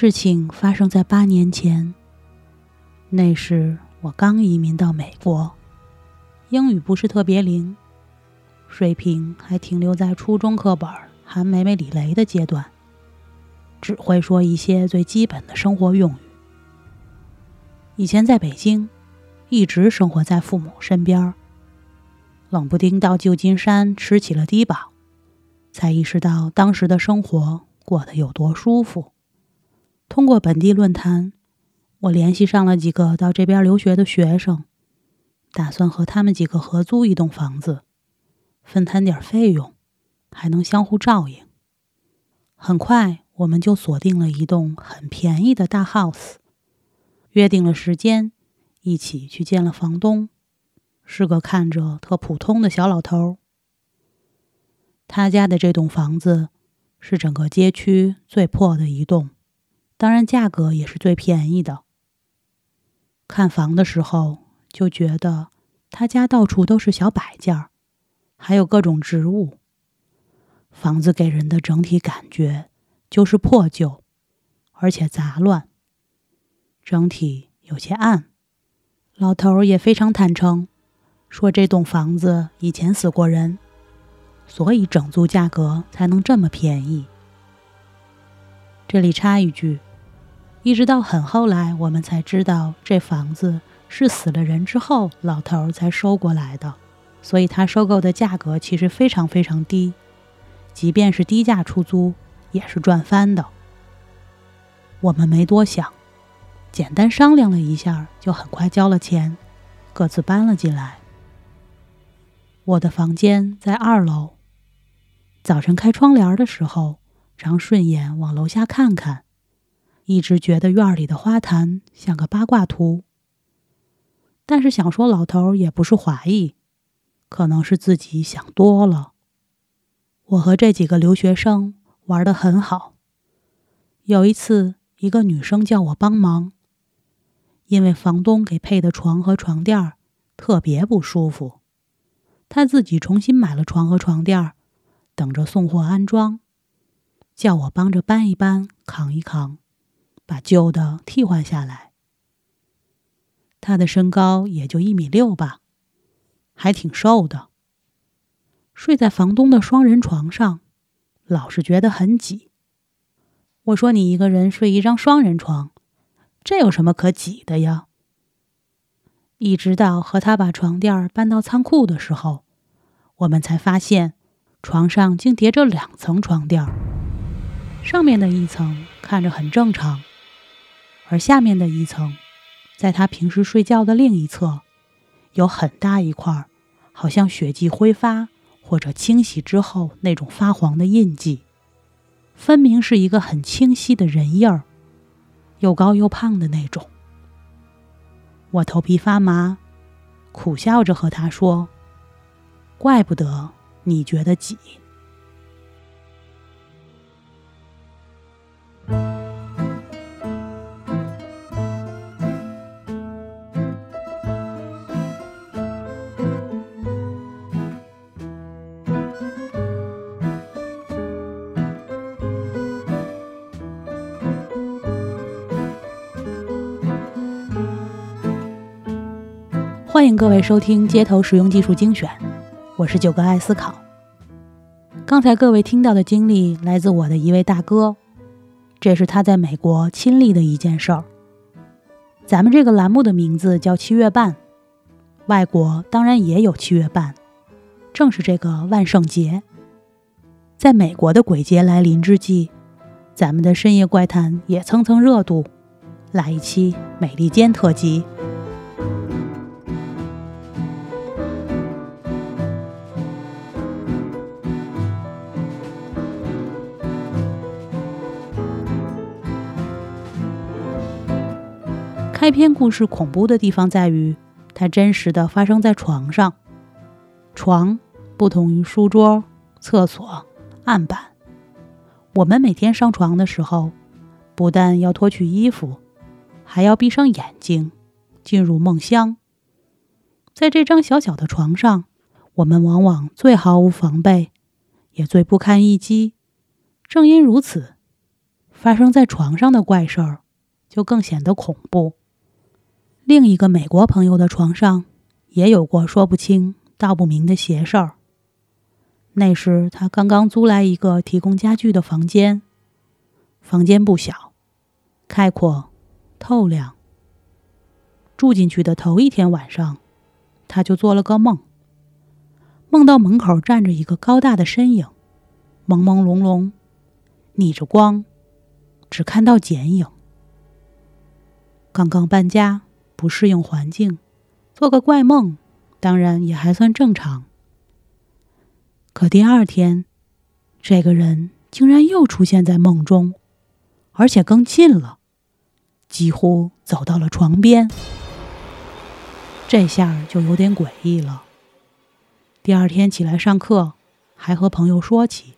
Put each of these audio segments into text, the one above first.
事情发生在八年前，那时我刚移民到美国，英语不是特别灵，水平还停留在初中课本韩梅梅李雷的阶段，只会说一些最基本的生活用语。以前在北京，一直生活在父母身边，冷不丁到旧金山吃起了低保，才意识到当时的生活过得有多舒服。通过本地论坛，我联系上了几个到这边留学的学生，打算和他们几个合租一栋房子，分摊点费用，还能相互照应。很快，我们就锁定了一栋很便宜的大 house，约定了时间，一起去见了房东，是个看着特普通的小老头。他家的这栋房子是整个街区最破的一栋。当然，价格也是最便宜的。看房的时候就觉得他家到处都是小摆件儿，还有各种植物。房子给人的整体感觉就是破旧，而且杂乱，整体有些暗。老头也非常坦诚，说这栋房子以前死过人，所以整租价格才能这么便宜。这里插一句。一直到很后来，我们才知道这房子是死了人之后，老头才收过来的，所以他收购的价格其实非常非常低，即便是低价出租也是赚翻的。我们没多想，简单商量了一下，就很快交了钱，各自搬了进来。我的房间在二楼，早晨开窗帘的时候，常顺眼往楼下看看。一直觉得院里的花坛像个八卦图，但是想说老头也不是华裔，可能是自己想多了。我和这几个留学生玩的很好。有一次，一个女生叫我帮忙，因为房东给配的床和床垫儿特别不舒服，她自己重新买了床和床垫儿，等着送货安装，叫我帮着搬一搬，扛一扛。把旧的替换下来。他的身高也就一米六吧，还挺瘦的。睡在房东的双人床上，老是觉得很挤。我说：“你一个人睡一张双人床，这有什么可挤的呀？”一直到和他把床垫搬到仓库的时候，我们才发现床上竟叠着两层床垫，上面的一层看着很正常。而下面的一层，在他平时睡觉的另一侧，有很大一块，好像血迹挥发或者清洗之后那种发黄的印记，分明是一个很清晰的人印儿，又高又胖的那种。我头皮发麻，苦笑着和他说：“怪不得你觉得挤。”欢迎各位收听街头实用技术精选，我是九哥爱思考。刚才各位听到的经历来自我的一位大哥，这是他在美国亲历的一件事儿。咱们这个栏目的名字叫七月半，外国当然也有七月半，正是这个万圣节。在美国的鬼节来临之际，咱们的深夜怪谈也蹭蹭热度，来一期美利坚特辑。开篇故事恐怖的地方在于，它真实的发生在床上。床不同于书桌、厕所、案板。我们每天上床的时候，不但要脱去衣服，还要闭上眼睛，进入梦乡。在这张小小的床上，我们往往最毫无防备，也最不堪一击。正因如此，发生在床上的怪事儿就更显得恐怖。另一个美国朋友的床上也有过说不清道不明的邪事儿。那时他刚刚租来一个提供家具的房间，房间不小，开阔、透亮。住进去的头一天晚上，他就做了个梦，梦到门口站着一个高大的身影，朦朦胧胧，逆着光，只看到剪影。刚刚搬家，不适应环境，做个怪梦，当然也还算正常。可第二天，这个人竟然又出现在梦中，而且更近了，几乎走到了床边。这下就有点诡异了。第二天起来上课，还和朋友说起，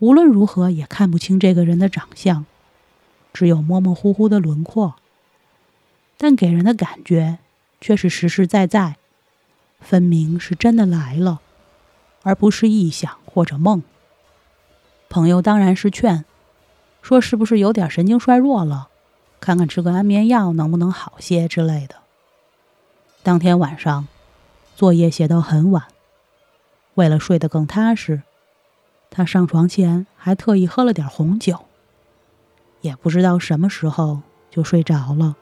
无论如何也看不清这个人的长相，只有模模糊糊的轮廓，但给人的感觉却是实实在在，分明是真的来了。而不是臆想或者梦。朋友当然是劝，说是不是有点神经衰弱了，看看吃个安眠药能不能好些之类的。当天晚上，作业写到很晚，为了睡得更踏实，他上床前还特意喝了点红酒。也不知道什么时候就睡着了。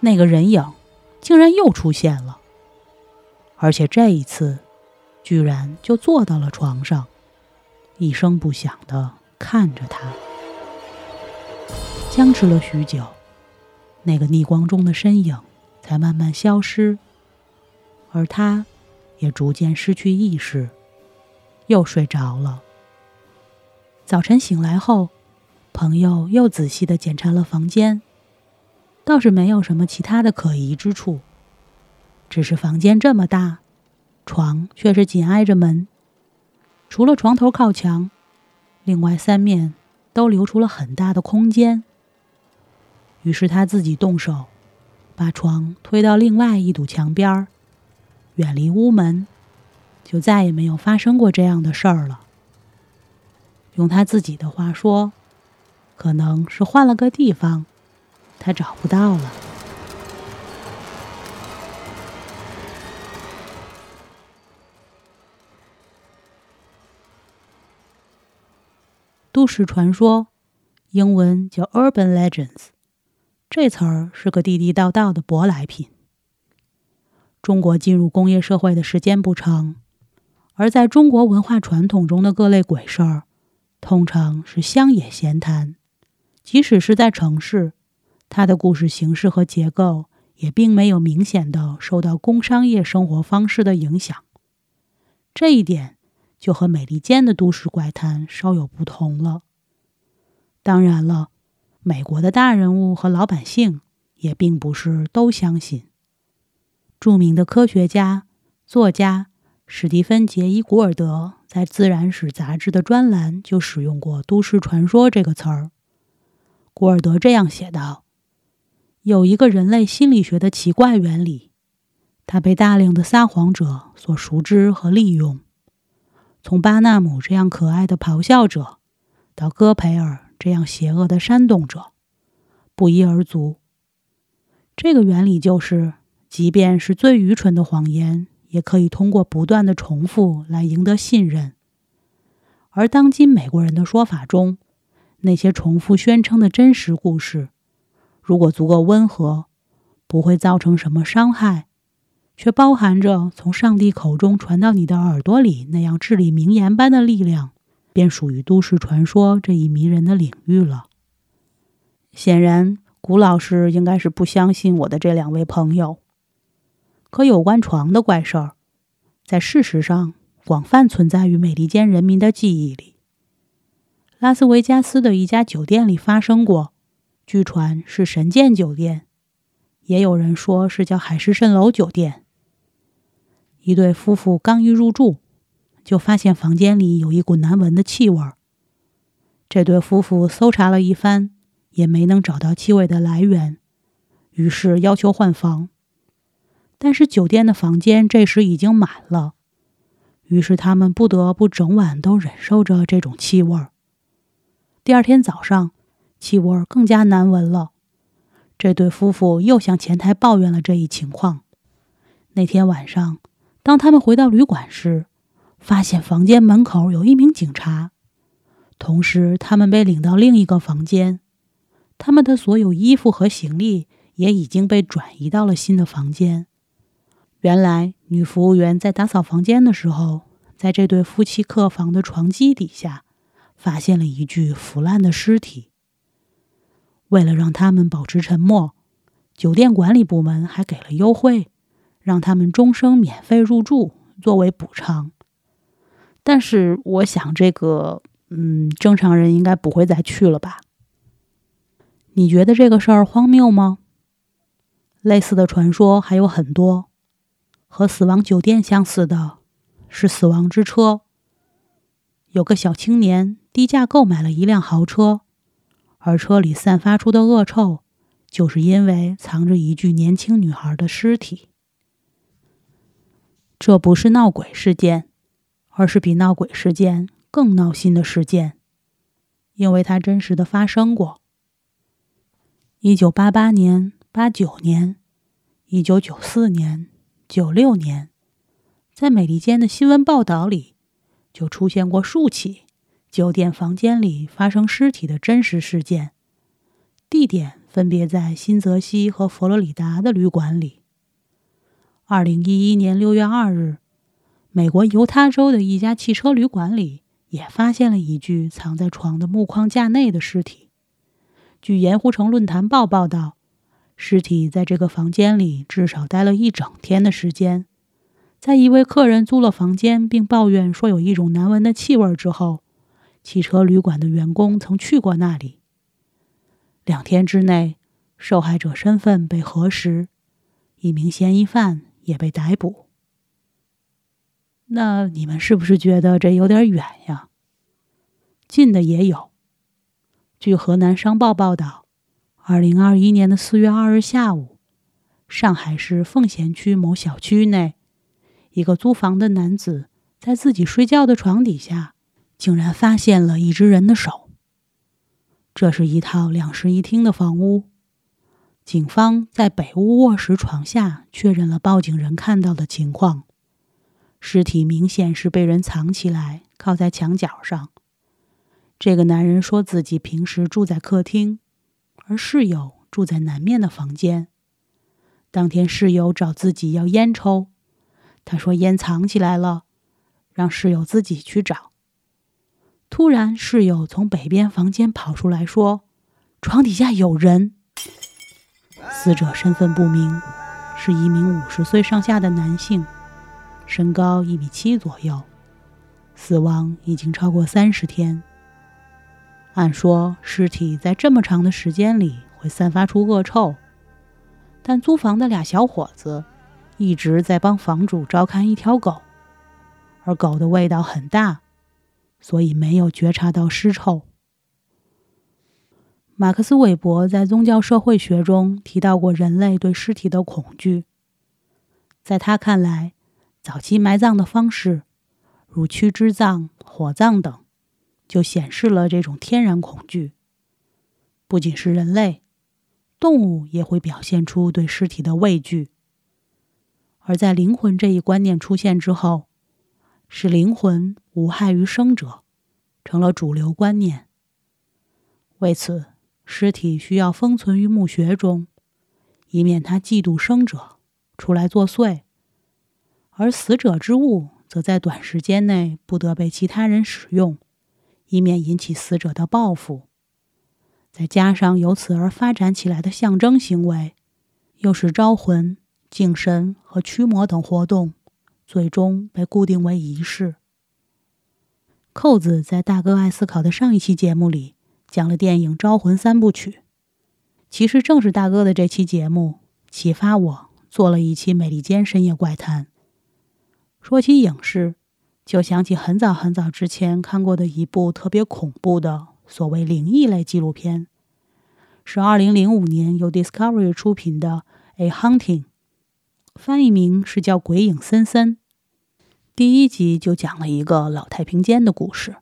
那个人影竟然又出现了，而且这一次。居然就坐到了床上，一声不响的看着他。僵持了许久，那个逆光中的身影才慢慢消失，而他也逐渐失去意识，又睡着了。早晨醒来后，朋友又仔细的检查了房间，倒是没有什么其他的可疑之处，只是房间这么大。床却是紧挨着门，除了床头靠墙，另外三面都留出了很大的空间。于是他自己动手，把床推到另外一堵墙边儿，远离屋门，就再也没有发生过这样的事儿了。用他自己的话说，可能是换了个地方，他找不到了。都市传说，英文叫 Urban Legends，这词儿是个地地道道的舶来品。中国进入工业社会的时间不长，而在中国文化传统中的各类鬼事儿，通常是乡野闲谈。即使是在城市，它的故事形式和结构也并没有明显的受到工商业生活方式的影响。这一点。就和美利坚的都市怪谈稍有不同了。当然了，美国的大人物和老百姓也并不是都相信。著名的科学家、作家史蒂芬·杰伊·古尔德在《自然史》杂志的专栏就使用过“都市传说”这个词儿。古尔德这样写道：“有一个人类心理学的奇怪原理，它被大量的撒谎者所熟知和利用。”从巴纳姆这样可爱的咆哮者，到戈培尔这样邪恶的煽动者，不一而足。这个原理就是，即便是最愚蠢的谎言，也可以通过不断的重复来赢得信任。而当今美国人的说法中，那些重复宣称的真实故事，如果足够温和，不会造成什么伤害。却包含着从上帝口中传到你的耳朵里那样至理名言般的力量，便属于都市传说这一迷人的领域了。显然，古老师应该是不相信我的这两位朋友。可有关床的怪事儿，在事实上广泛存在于美利坚人民的记忆里。拉斯维加斯的一家酒店里发生过，据传是神剑酒店，也有人说是叫海市蜃楼酒店。一对夫妇刚一入住，就发现房间里有一股难闻的气味。这对夫妇搜查了一番，也没能找到气味的来源，于是要求换房。但是酒店的房间这时已经满了，于是他们不得不整晚都忍受着这种气味。第二天早上，气味更加难闻了。这对夫妇又向前台抱怨了这一情况。那天晚上，当他们回到旅馆时，发现房间门口有一名警察，同时他们被领到另一个房间，他们的所有衣服和行李也已经被转移到了新的房间。原来，女服务员在打扫房间的时候，在这对夫妻客房的床基底下。发现了一具腐烂的尸体。为了让他们保持沉默，酒店管理部门还给了优惠，让他们终生免费入住作为补偿。但是，我想这个，嗯，正常人应该不会再去了吧？你觉得这个事儿荒谬吗？类似的传说还有很多。和死亡酒店相似的是死亡之车。有个小青年。低价购买了一辆豪车，而车里散发出的恶臭，就是因为藏着一具年轻女孩的尸体。这不是闹鬼事件，而是比闹鬼事件更闹心的事件，因为它真实的发生过。一九八八年、八九年、一九九四年、九六年，在美利坚的新闻报道里，就出现过数起。酒店房间里发生尸体的真实事件，地点分别在新泽西和佛罗里达的旅馆里。二零一一年六月二日，美国犹他州的一家汽车旅馆里也发现了一具藏在床的木框架内的尸体。据盐湖城论坛报报道，尸体在这个房间里至少待了一整天的时间。在一位客人租了房间并抱怨说有一种难闻的气味之后。汽车旅馆的员工曾去过那里。两天之内，受害者身份被核实，一名嫌疑犯也被逮捕。那你们是不是觉得这有点远呀？近的也有。据河南商报报道，二零二一年的四月二日下午，上海市奉贤区某小区内，一个租房的男子在自己睡觉的床底下。竟然发现了一只人的手。这是一套两室一厅的房屋。警方在北屋卧室床下确认了报警人看到的情况：尸体明显是被人藏起来，靠在墙角上。这个男人说自己平时住在客厅，而室友住在南面的房间。当天室友找自己要烟抽，他说烟藏起来了，让室友自己去找。突然，室友从北边房间跑出来，说：“床底下有人。”死者身份不明，是一名五十岁上下的男性，身高一米七左右，死亡已经超过三十天。按说，尸体在这么长的时间里会散发出恶臭，但租房的俩小伙子一直在帮房主照看一条狗，而狗的味道很大。所以没有觉察到尸臭。马克思韦伯在宗教社会学中提到过人类对尸体的恐惧。在他看来，早期埋葬的方式，如躯支葬、火葬等，就显示了这种天然恐惧。不仅是人类，动物也会表现出对尸体的畏惧。而在灵魂这一观念出现之后，使灵魂无害于生者，成了主流观念。为此，尸体需要封存于墓穴中，以免他嫉妒生者出来作祟；而死者之物则在短时间内不得被其他人使用，以免引起死者的报复。再加上由此而发展起来的象征行为，又是招魂、敬神和驱魔等活动。最终被固定为仪式。扣子在大哥爱思考的上一期节目里讲了电影《招魂三部曲》，其实正是大哥的这期节目启发我做了一期美利坚深夜怪谈。说起影视，就想起很早很早之前看过的一部特别恐怖的所谓灵异类纪录片，是二零零五年由 Discovery 出品的《A Hunting》。翻译名是叫《鬼影森森》，第一集就讲了一个老太平间的故事。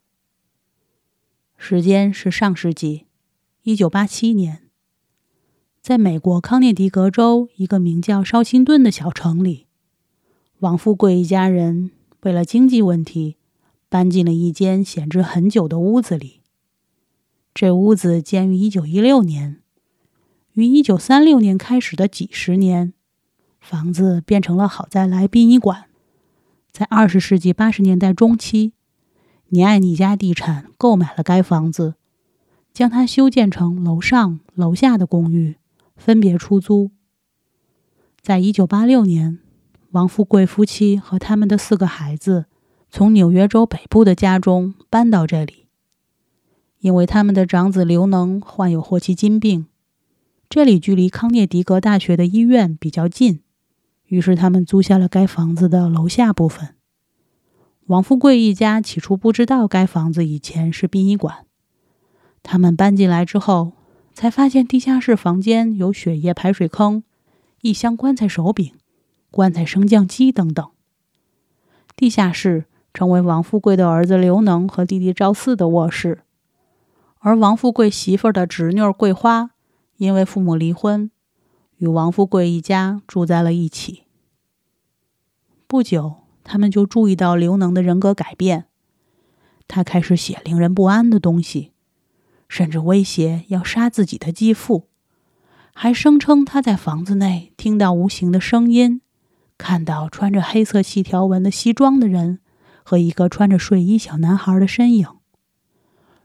时间是上世纪一九八七年，在美国康涅狄格州一个名叫绍辛顿的小城里，王富贵一家人为了经济问题，搬进了一间闲置很久的屋子里。这屋子建于一九一六年，于一九三六年开始的几十年，房子变成了好在来殡仪馆。在二十世纪八十年代中期。尼艾尼家地产购买了该房子，将它修建成楼上楼下的公寓，分别出租。在一九八六年，王富贵夫妻和他们的四个孩子从纽约州北部的家中搬到这里，因为他们的长子刘能患有霍奇金病，这里距离康涅狄格大学的医院比较近，于是他们租下了该房子的楼下部分。王富贵一家起初不知道该房子以前是殡仪馆。他们搬进来之后，才发现地下室房间有血液排水坑、一箱棺材手柄、棺材升降机等等。地下室成为王富贵的儿子刘能和弟弟赵四的卧室，而王富贵媳妇的侄女桂花因为父母离婚，与王富贵一家住在了一起。不久。他们就注意到刘能的人格改变，他开始写令人不安的东西，甚至威胁要杀自己的继父，还声称他在房子内听到无形的声音，看到穿着黑色细条纹的西装的人和一个穿着睡衣小男孩的身影。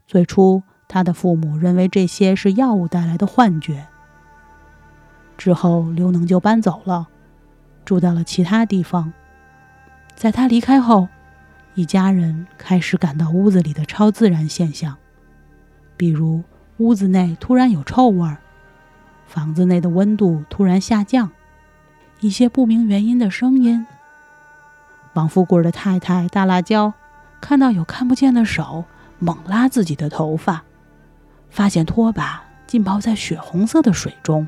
最初，他的父母认为这些是药物带来的幻觉。之后，刘能就搬走了，住到了其他地方。在他离开后，一家人开始感到屋子里的超自然现象，比如屋子内突然有臭味儿，房子内的温度突然下降，一些不明原因的声音。王富贵的太太大辣椒看到有看不见的手猛拉自己的头发，发现拖把浸泡在血红色的水中，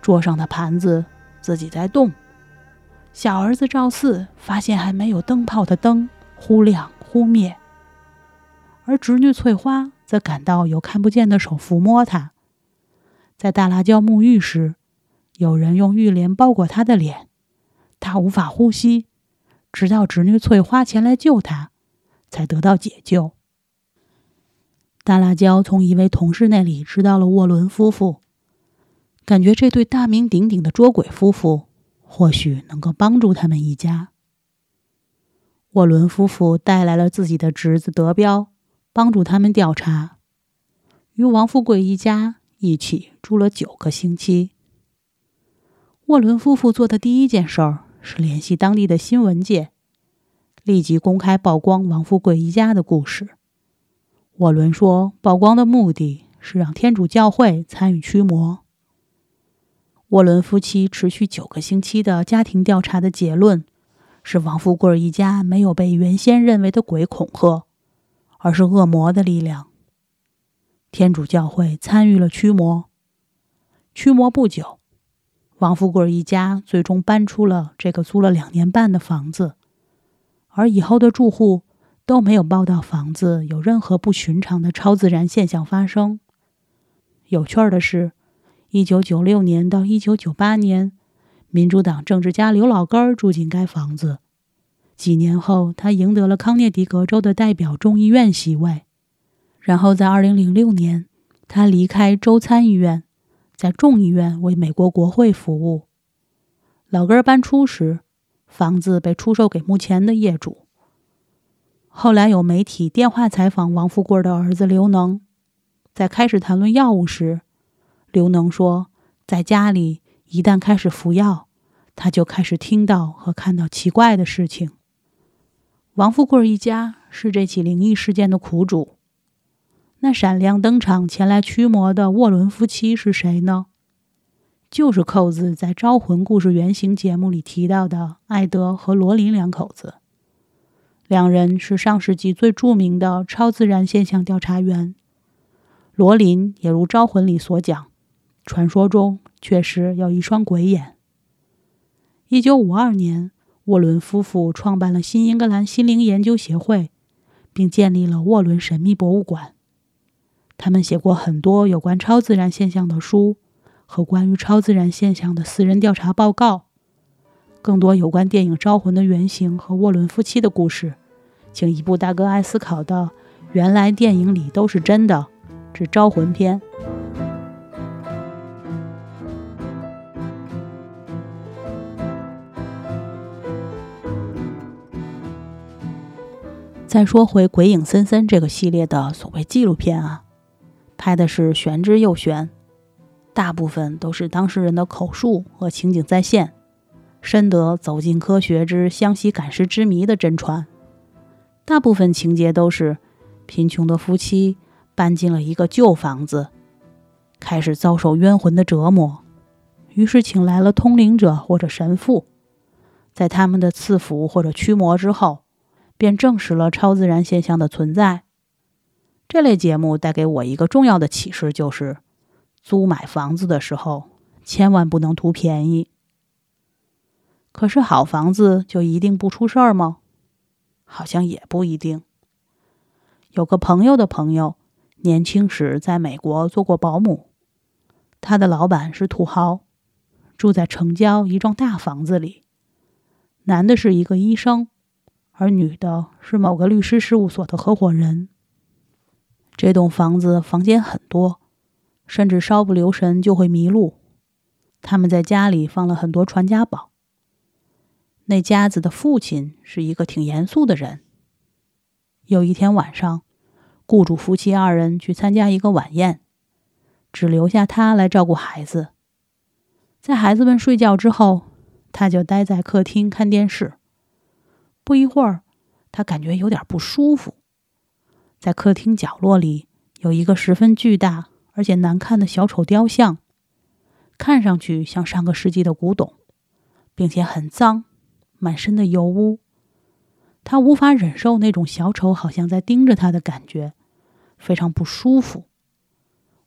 桌上的盘子自己在动。小儿子赵四发现还没有灯泡的灯忽亮忽灭，而侄女翠花则感到有看不见的手抚摸她。在大辣椒沐浴时，有人用浴帘包裹她的脸，她无法呼吸，直到侄女翠花前来救她，才得到解救。大辣椒从一位同事那里知道了沃伦夫妇，感觉这对大名鼎鼎的捉鬼夫妇。或许能够帮助他们一家。沃伦夫妇带来了自己的侄子德彪，帮助他们调查。与王富贵一家一起住了九个星期。沃伦夫妇做的第一件事儿是联系当地的新闻界，立即公开曝光王富贵一家的故事。沃伦说，曝光的目的是让天主教会参与驱魔。沃伦夫妻持续九个星期的家庭调查的结论是：王富贵一家没有被原先认为的鬼恐吓，而是恶魔的力量。天主教会参与了驱魔。驱魔不久，王富贵一家最终搬出了这个租了两年半的房子，而以后的住户都没有报道房子有任何不寻常的超自然现象发生。有趣的是。一九九六年到一九九八年，民主党政治家刘老根儿住进该房子。几年后，他赢得了康涅狄格州的代表众议院席位。然后，在二零零六年，他离开州参议院，在众议院为美国国会服务。老根儿搬出时，房子被出售给目前的业主。后来有媒体电话采访王富贵的儿子刘能，在开始谈论药物时。刘能说，在家里一旦开始服药，他就开始听到和看到奇怪的事情。王富贵一家是这起灵异事件的苦主。那闪亮登场前来驱魔的沃伦夫妻是谁呢？就是扣子在《招魂故事原型》节目里提到的艾德和罗琳两口子。两人是上世纪最著名的超自然现象调查员。罗琳也如《招魂》里所讲。传说中确实有一双鬼眼。一九五二年，沃伦夫妇创办了新英格兰心灵研究协会，并建立了沃伦神秘博物馆。他们写过很多有关超自然现象的书和关于超自然现象的私人调查报告，更多有关电影《招魂》的原型和沃伦夫妻的故事，请一部大哥爱思考的“原来电影里都是真的”之《招魂篇》。再说回《鬼影森森》这个系列的所谓纪录片啊，拍的是玄之又玄，大部分都是当事人的口述和情景再现，深得走进科学之湘西赶尸之谜的真传。大部分情节都是贫穷的夫妻搬进了一个旧房子，开始遭受冤魂的折磨，于是请来了通灵者或者神父，在他们的赐福或者驱魔之后。便证实了超自然现象的存在。这类节目带给我一个重要的启示，就是租买房子的时候千万不能图便宜。可是好房子就一定不出事儿吗？好像也不一定。有个朋友的朋友，年轻时在美国做过保姆，他的老板是土豪，住在城郊一幢大房子里，男的是一个医生。而女的是某个律师事务所的合伙人。这栋房子房间很多，甚至稍不留神就会迷路。他们在家里放了很多传家宝。那家子的父亲是一个挺严肃的人。有一天晚上，雇主夫妻二人去参加一个晚宴，只留下他来照顾孩子。在孩子们睡觉之后，他就待在客厅看电视。不一会儿，他感觉有点不舒服。在客厅角落里有一个十分巨大而且难看的小丑雕像，看上去像上个世纪的古董，并且很脏，满身的油污。他无法忍受那种小丑好像在盯着他的感觉，非常不舒服。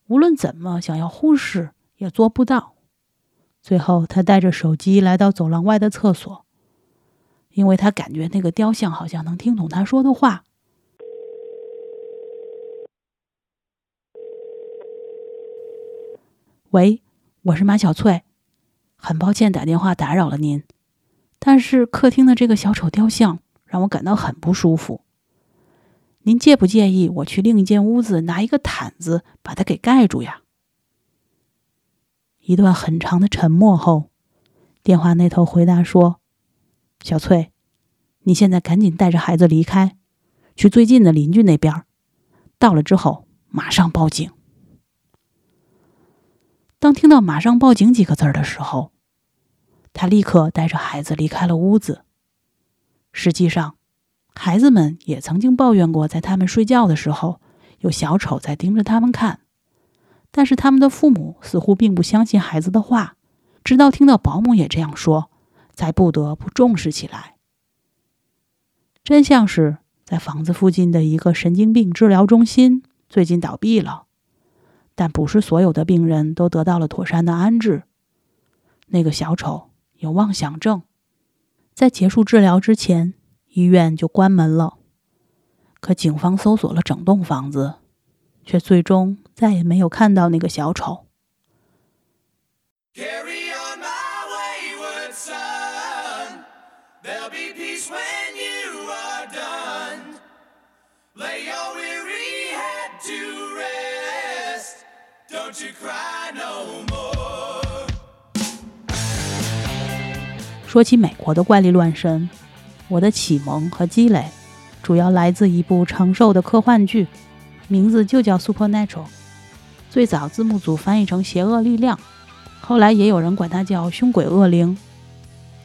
无论怎么想要忽视，也做不到。最后，他带着手机来到走廊外的厕所。因为他感觉那个雕像好像能听懂他说的话。喂，我是马小翠，很抱歉打电话打扰了您，但是客厅的这个小丑雕像让我感到很不舒服。您介不介意我去另一间屋子拿一个毯子把它给盖住呀？一段很长的沉默后，电话那头回答说。小翠，你现在赶紧带着孩子离开，去最近的邻居那边。到了之后，马上报警。当听到“马上报警”几个字的时候，他立刻带着孩子离开了屋子。实际上，孩子们也曾经抱怨过，在他们睡觉的时候，有小丑在盯着他们看。但是他们的父母似乎并不相信孩子的话，直到听到保姆也这样说。才不得不重视起来。真相是在房子附近的一个神经病治疗中心最近倒闭了，但不是所有的病人都得到了妥善的安置。那个小丑有妄想症，在结束治疗之前，医院就关门了。可警方搜索了整栋房子，却最终再也没有看到那个小丑。There'll be peace when you are done. Lay your weary head to rest. Don't you cry no more. 说起美国的怪力乱神我的启蒙和积累主要来自一部长寿的科幻剧名字就叫 supernatural 最早字幕组翻译成邪恶力量后来也有人管它叫凶鬼恶灵。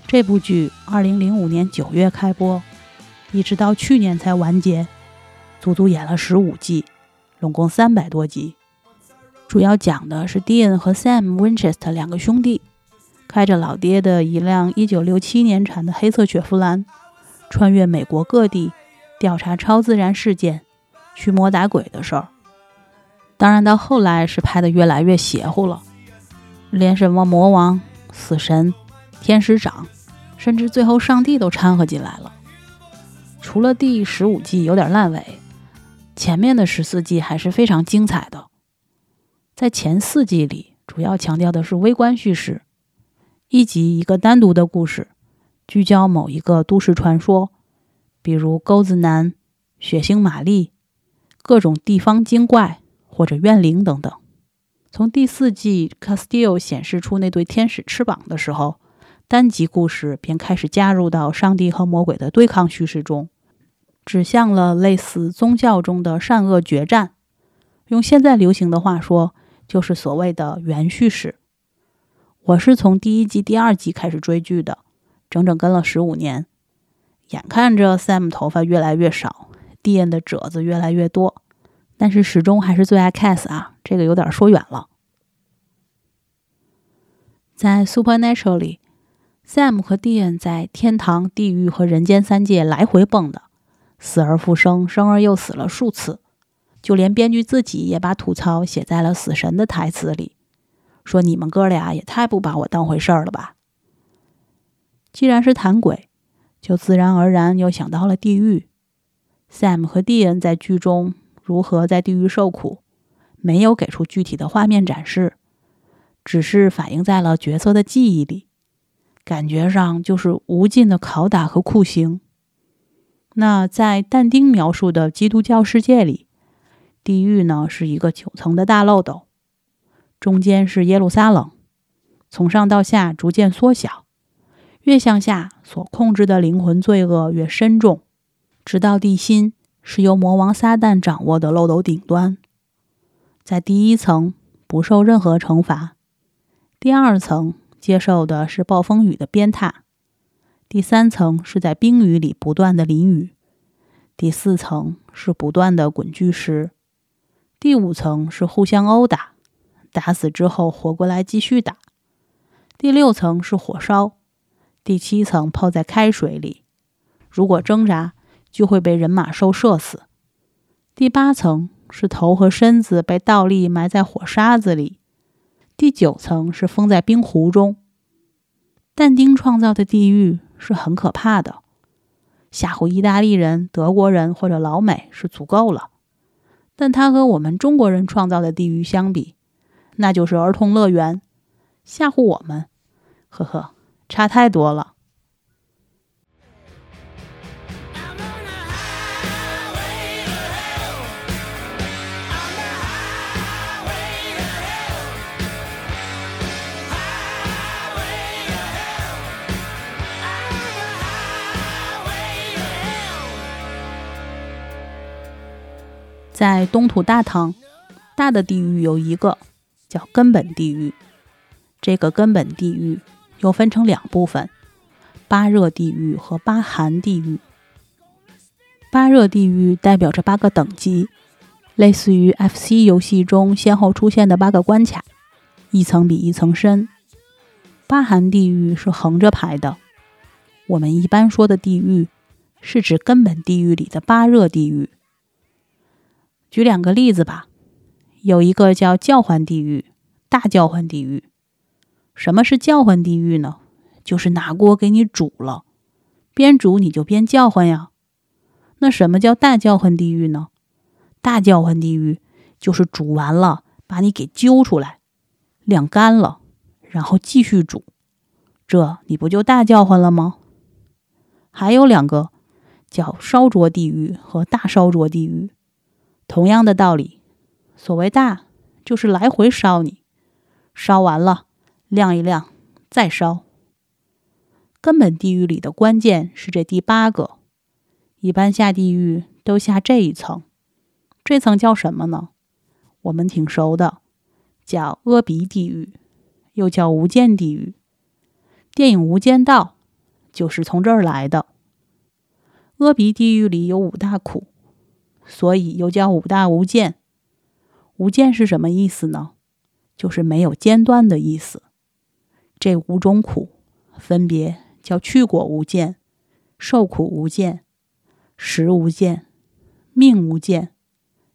这部剧2005年9月开播，一直到去年才完结，足足演了15季，总共300多集。主要讲的是 Dean 和 Sam Winchester 两个兄弟，开着老爹的一辆1967年产的黑色雪佛兰，穿越美国各地调查超自然事件、驱魔打鬼的事儿。当然，到后来是拍的越来越邪乎了，连什么魔王、死神、天使长，甚至最后上帝都掺和进来了。除了第十五季有点烂尾，前面的十四季还是非常精彩的。在前四季里，主要强调的是微观叙事，一集一个单独的故事，聚焦某一个都市传说，比如钩子男、血腥玛丽、各种地方精怪或者怨灵等等。从第四季 Castile 显示出那对天使翅膀的时候，单集故事便开始加入到上帝和魔鬼的对抗叙事中。指向了类似宗教中的善恶决战，用现在流行的话说，就是所谓的原叙事。我是从第一季、第二季开始追剧的，整整跟了十五年。眼看着 Sam 头发越来越少，Dean 的褶子越来越多，但是始终还是最爱 Cass 啊，这个有点说远了。在 Supernatural 里，Sam 和 Dean 在天堂、地狱和人间三界来回蹦的。死而复生，生而又死了数次，就连编剧自己也把吐槽写在了死神的台词里，说：“你们哥俩也太不把我当回事儿了吧！”既然是谈鬼，就自然而然又想到了地狱。Sam 和 Dean 在剧中如何在地狱受苦，没有给出具体的画面展示，只是反映在了角色的记忆里，感觉上就是无尽的拷打和酷刑。那在但丁描述的基督教世界里，地狱呢是一个九层的大漏斗，中间是耶路撒冷，从上到下逐渐缩小，越向下所控制的灵魂罪恶越深重，直到地心是由魔王撒旦掌握的漏斗顶端，在第一层不受任何惩罚，第二层接受的是暴风雨的鞭挞。第三层是在冰雨里不断的淋雨，第四层是不断的滚巨石，第五层是互相殴打，打死之后活过来继续打，第六层是火烧，第七层泡在开水里，如果挣扎就会被人马兽射死，第八层是头和身子被倒立埋在火沙子里，第九层是封在冰湖中。但丁创造的地狱。是很可怕的，吓唬意大利人、德国人或者老美是足够了，但他和我们中国人创造的地狱相比，那就是儿童乐园，吓唬我们，呵呵，差太多了。在东土大唐，大的地狱有一个叫根本地狱。这个根本地狱又分成两部分：八热地狱和八寒地狱。八热地狱代表着八个等级，类似于 FC 游戏中先后出现的八个关卡，一层比一层深。八寒地狱是横着排的。我们一般说的地狱，是指根本地狱里的八热地狱。举两个例子吧，有一个叫叫唤地狱，大叫唤地狱。什么是叫唤地狱呢？就是拿锅给你煮了，边煮你就边叫唤呀。那什么叫大叫唤地狱呢？大叫唤地狱就是煮完了，把你给揪出来，晾干了，然后继续煮，这你不就大叫唤了吗？还有两个叫烧灼地狱和大烧灼地狱。同样的道理，所谓大，就是来回烧你，烧完了晾一晾，再烧。根本地狱里的关键是这第八个，一般下地狱都下这一层，这层叫什么呢？我们挺熟的，叫阿鼻地狱，又叫无间地狱。电影《无间道》就是从这儿来的。阿鼻地狱里有五大苦。所以又叫五大无间。无间是什么意思呢？就是没有间断的意思。这五种苦分别叫去果无间、受苦无间、食无间、命无间、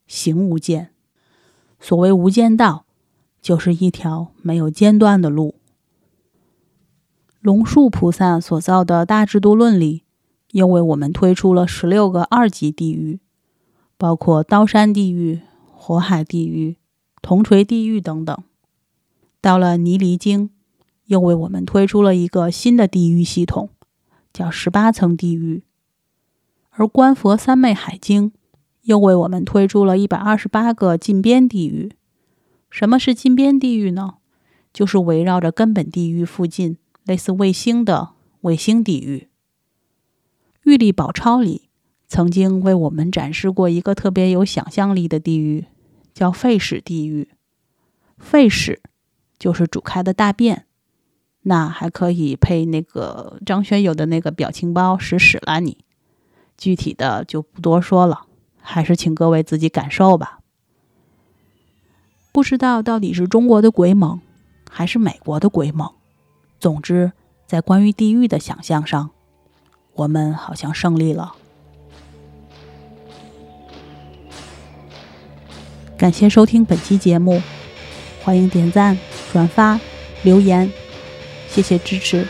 行无间。所谓无间道，就是一条没有间断的路。龙树菩萨所造的大制度论里，又为我们推出了十六个二级地狱。包括刀山地狱、火海地狱、铜锤地狱等等。到了泥犁经，又为我们推出了一个新的地狱系统，叫十八层地狱。而观佛三昧海经又为我们推出了一百二十八个近边地狱。什么是近边地狱呢？就是围绕着根本地狱附近，类似卫星的卫星地狱。玉历宝钞里。曾经为我们展示过一个特别有想象力的地狱，叫废屎地狱。废屎就是煮开的大便，那还可以配那个张学友的那个表情包“屎屎了你”。具体的就不多说了，还是请各位自己感受吧。不知道到底是中国的鬼猛，还是美国的鬼猛。总之，在关于地狱的想象上，我们好像胜利了。感谢收听本期节目，欢迎点赞、转发、留言，谢谢支持。